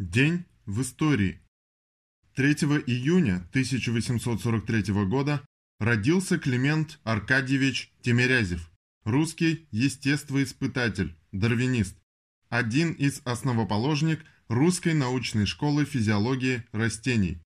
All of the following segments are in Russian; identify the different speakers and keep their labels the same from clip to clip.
Speaker 1: День в истории. 3 июня 1843 года родился Климент Аркадьевич Тимирязев, русский естествоиспытатель, дарвинист, один из основоположник Русской научной школы физиологии растений,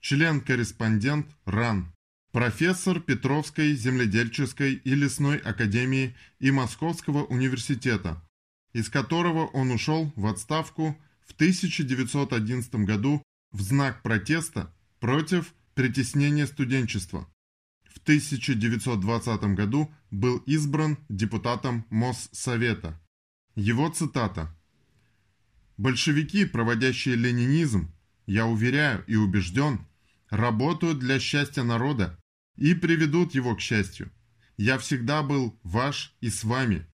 Speaker 1: член-корреспондент РАН, профессор Петровской земледельческой и лесной академии и Московского университета, из которого он ушел в отставку в 1911 году в знак протеста против притеснения студенчества. В 1920 году был избран депутатом Моссовета. Его цитата. «Большевики, проводящие ленинизм, я уверяю и убежден, работают для счастья народа и приведут его к счастью. Я всегда был ваш и с вами.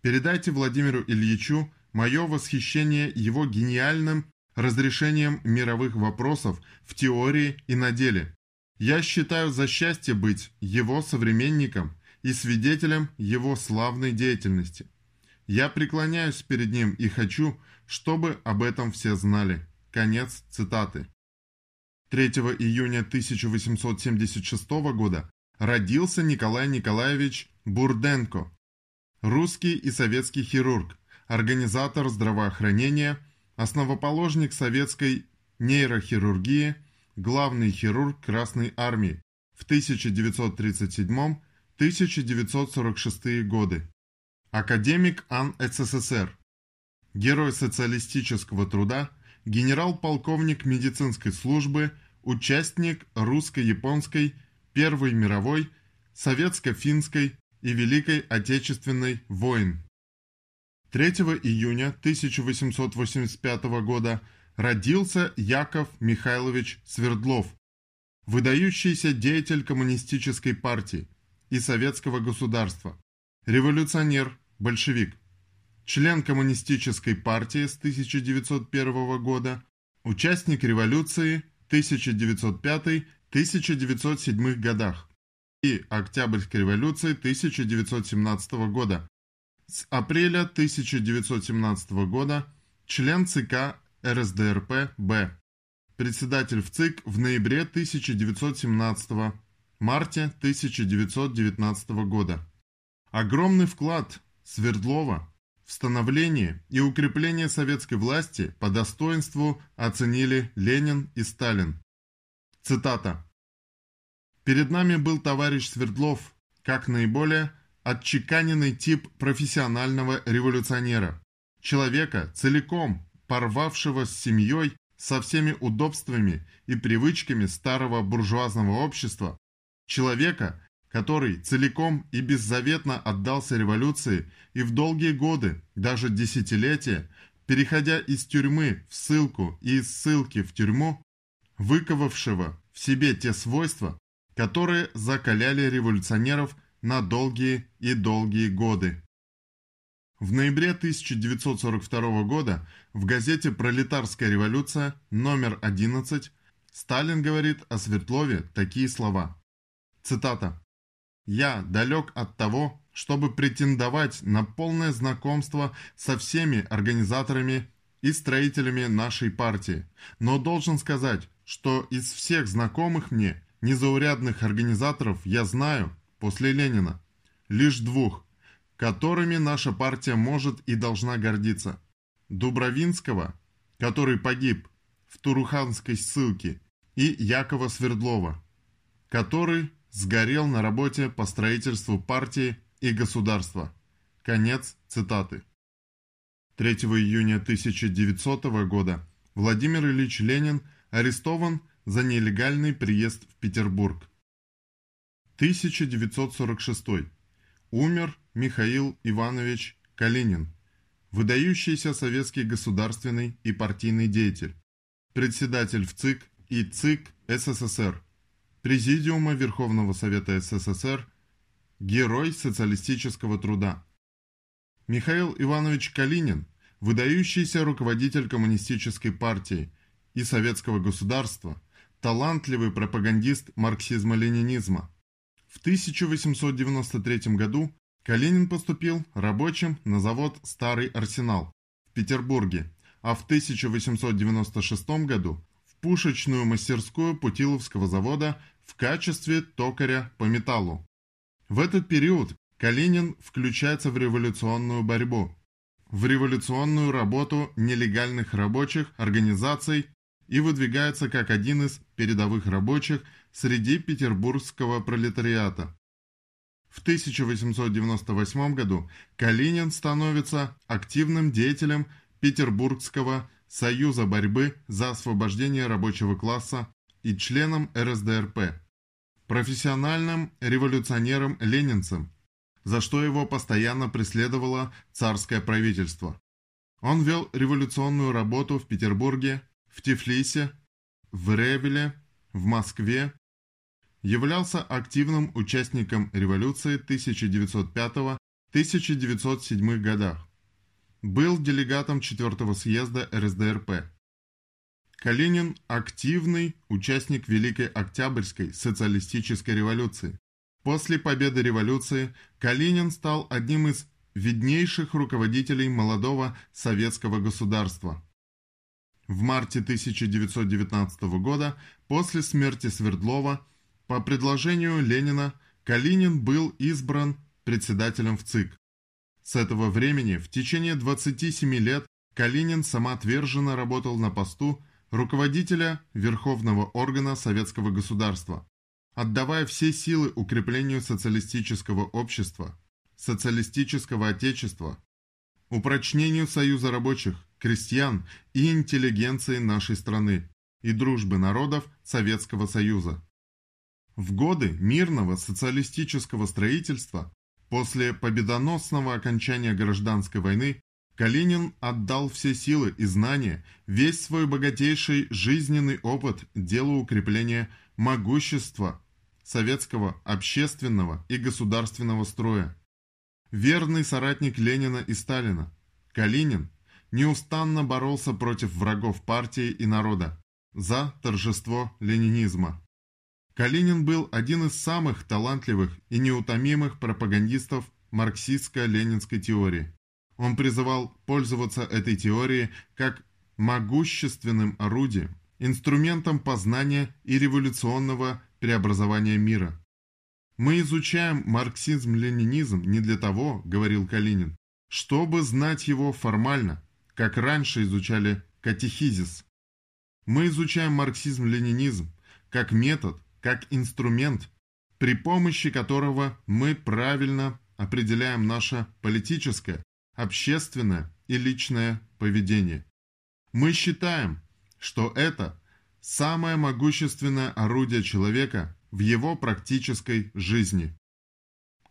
Speaker 1: Передайте Владимиру Ильичу мое восхищение его гениальным разрешением мировых вопросов в теории и на деле. Я считаю за счастье быть его современником и свидетелем его славной деятельности. Я преклоняюсь перед ним и хочу, чтобы об этом все знали. Конец цитаты. 3 июня 1876 года родился Николай Николаевич Бурденко, русский и советский хирург, организатор здравоохранения, основоположник советской нейрохирургии, главный хирург Красной Армии в 1937-1946 годы, академик АН СССР, герой социалистического труда, генерал-полковник медицинской службы, участник русско-японской, Первой мировой, советско-финской и Великой Отечественной войн. 3 июня 1885 года родился Яков Михайлович Свердлов, выдающийся деятель коммунистической партии и советского государства, революционер, большевик, член коммунистической партии с 1901 года, участник революции 1905-1907 годах и Октябрьской революции 1917 года, с апреля 1917 года член ЦК РСДРП-Б. Председатель в ЦИК в ноябре 1917 марте 1919 года. Огромный вклад Свердлова в становление и укрепление советской власти по достоинству оценили Ленин и Сталин. Цитата. «Перед нами был товарищ Свердлов, как наиболее отчеканенный тип профессионального революционера, человека, целиком порвавшего с семьей, со всеми удобствами и привычками старого буржуазного общества, человека, который целиком и беззаветно отдался революции и в долгие годы, даже десятилетия, переходя из тюрьмы в ссылку и из ссылки в тюрьму, выковавшего в себе те свойства, которые закаляли революционеров на долгие и долгие годы. В ноябре 1942 года в газете «Пролетарская революция» номер 11 Сталин говорит о Свердлове такие слова. Цитата. «Я далек от того, чтобы претендовать на полное знакомство со всеми организаторами и строителями нашей партии, но должен сказать, что из всех знакомых мне незаурядных организаторов я знаю, после Ленина. Лишь двух, которыми наша партия может и должна гордиться. Дубровинского, который погиб в Туруханской ссылке, и Якова Свердлова, который сгорел на работе по строительству партии и государства. Конец цитаты. 3 июня 1900 года Владимир Ильич Ленин арестован за нелегальный приезд в Петербург. 1946. Умер Михаил Иванович Калинин, выдающийся советский государственный и партийный деятель, председатель в ЦИК и ЦИК СССР, Президиума Верховного Совета СССР, Герой социалистического труда. Михаил Иванович Калинин, выдающийся руководитель коммунистической партии и советского государства, талантливый пропагандист марксизма-ленинизма, в 1893 году Калинин поступил рабочим на завод «Старый Арсенал» в Петербурге, а в 1896 году в пушечную мастерскую Путиловского завода в качестве токаря по металлу. В этот период Калинин включается в революционную борьбу, в революционную работу нелегальных рабочих организаций и выдвигается как один из передовых рабочих среди петербургского пролетариата. В 1898 году Калинин становится активным деятелем Петербургского союза борьбы за освобождение рабочего класса и членом РСДРП, профессиональным революционером-ленинцем, за что его постоянно преследовало царское правительство. Он вел революционную работу в Петербурге, в Тифлисе, в Ревеле, в Москве, являлся активным участником революции 1905-1907 годах. Был делегатом 4 съезда РСДРП. Калинин – активный участник Великой Октябрьской социалистической революции. После победы революции Калинин стал одним из виднейших руководителей молодого советского государства. В марте 1919 года, после смерти Свердлова, по предложению Ленина, Калинин был избран председателем в ЦИК. С этого времени в течение 27 лет Калинин самоотверженно работал на посту руководителя Верховного органа советского государства, отдавая все силы укреплению социалистического общества, социалистического отечества, упрочнению союза рабочих, крестьян и интеллигенции нашей страны и дружбы народов Советского Союза. В годы мирного социалистического строительства, после победоносного окончания гражданской войны, Калинин отдал все силы и знания, весь свой богатейший жизненный опыт делу укрепления могущества советского общественного и государственного строя. Верный соратник Ленина и Сталина, Калинин неустанно боролся против врагов партии и народа за торжество ленинизма. Калинин был один из самых талантливых и неутомимых пропагандистов марксистско-ленинской теории. Он призывал пользоваться этой теорией как могущественным орудием, инструментом познания и революционного преобразования мира. «Мы изучаем марксизм-ленинизм не для того, — говорил Калинин, — чтобы знать его формально, как раньше изучали катехизис. Мы изучаем марксизм-ленинизм как метод, как инструмент, при помощи которого мы правильно определяем наше политическое, общественное и личное поведение. Мы считаем, что это самое могущественное орудие человека в его практической жизни.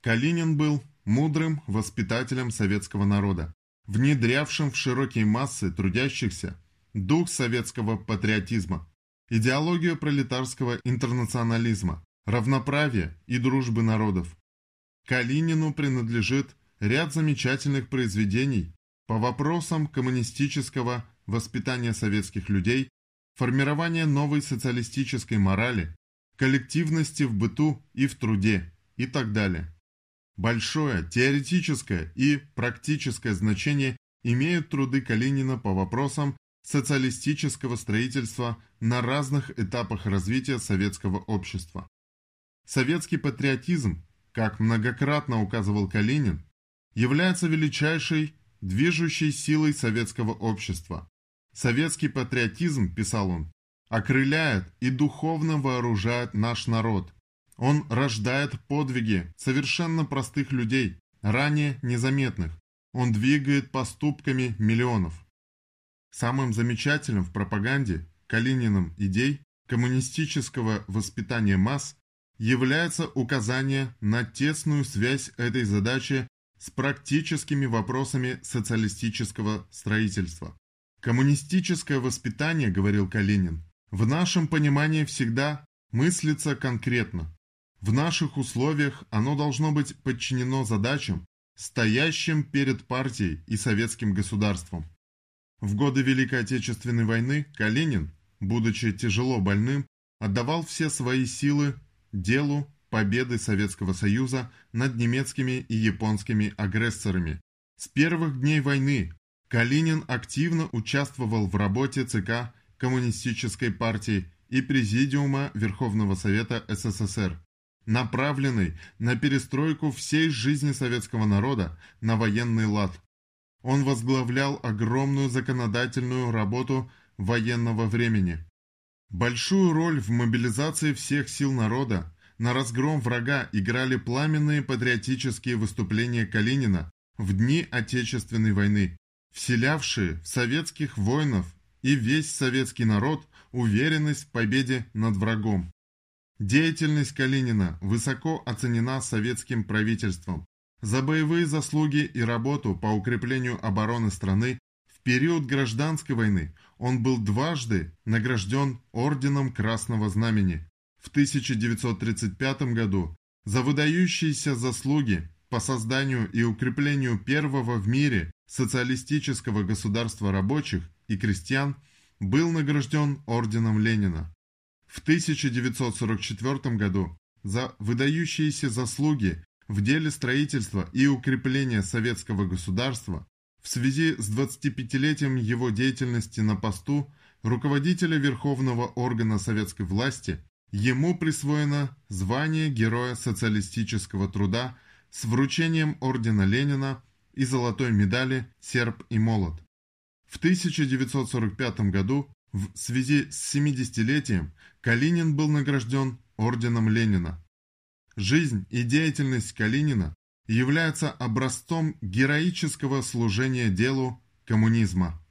Speaker 1: Калинин был мудрым воспитателем советского народа внедрявшим в широкие массы трудящихся дух советского патриотизма, идеологию пролетарского интернационализма, равноправия и дружбы народов. Калинину принадлежит ряд замечательных произведений по вопросам коммунистического воспитания советских людей, формирования новой социалистической морали, коллективности в быту и в труде и так далее. Большое теоретическое и практическое значение имеют труды Калинина по вопросам социалистического строительства на разных этапах развития советского общества. Советский патриотизм, как многократно указывал Калинин, является величайшей движущей силой советского общества. Советский патриотизм, писал он, окрыляет и духовно вооружает наш народ, он рождает подвиги совершенно простых людей, ранее незаметных. Он двигает поступками миллионов. Самым замечательным в пропаганде Калининым идей коммунистического воспитания масс является указание на тесную связь этой задачи с практическими вопросами социалистического строительства. Коммунистическое воспитание, говорил Калинин, в нашем понимании всегда мыслится конкретно. В наших условиях оно должно быть подчинено задачам, стоящим перед партией и советским государством. В годы Великой Отечественной войны Калинин, будучи тяжело больным, отдавал все свои силы делу победы Советского Союза над немецкими и японскими агрессорами. С первых дней войны Калинин активно участвовал в работе ЦК Коммунистической партии и Президиума Верховного Совета СССР, направленный на перестройку всей жизни советского народа на военный лад. Он возглавлял огромную законодательную работу военного времени. Большую роль в мобилизации всех сил народа на разгром врага играли пламенные патриотические выступления Калинина в дни Отечественной войны, вселявшие в советских воинов и весь советский народ уверенность в победе над врагом. Деятельность Калинина высоко оценена советским правительством. За боевые заслуги и работу по укреплению обороны страны в период гражданской войны он был дважды награжден Орденом Красного Знамени в 1935 году за выдающиеся заслуги по созданию и укреплению первого в мире социалистического государства рабочих и крестьян был награжден Орденом Ленина. В 1944 году за выдающиеся заслуги в деле строительства и укрепления советского государства в связи с 25-летием его деятельности на посту руководителя Верховного органа советской власти Ему присвоено звание Героя социалистического труда с вручением Ордена Ленина и золотой медали «Серб и молот». В 1945 году в связи с 70-летием Калинин был награжден Орденом Ленина. Жизнь и деятельность Калинина являются образцом героического служения делу коммунизма.